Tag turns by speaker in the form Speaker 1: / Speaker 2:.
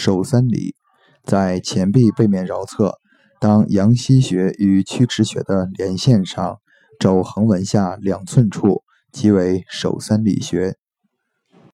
Speaker 1: 手三里在前臂背面桡侧当阳溪穴与曲池穴的连线上肘横纹下两寸处即为手三里穴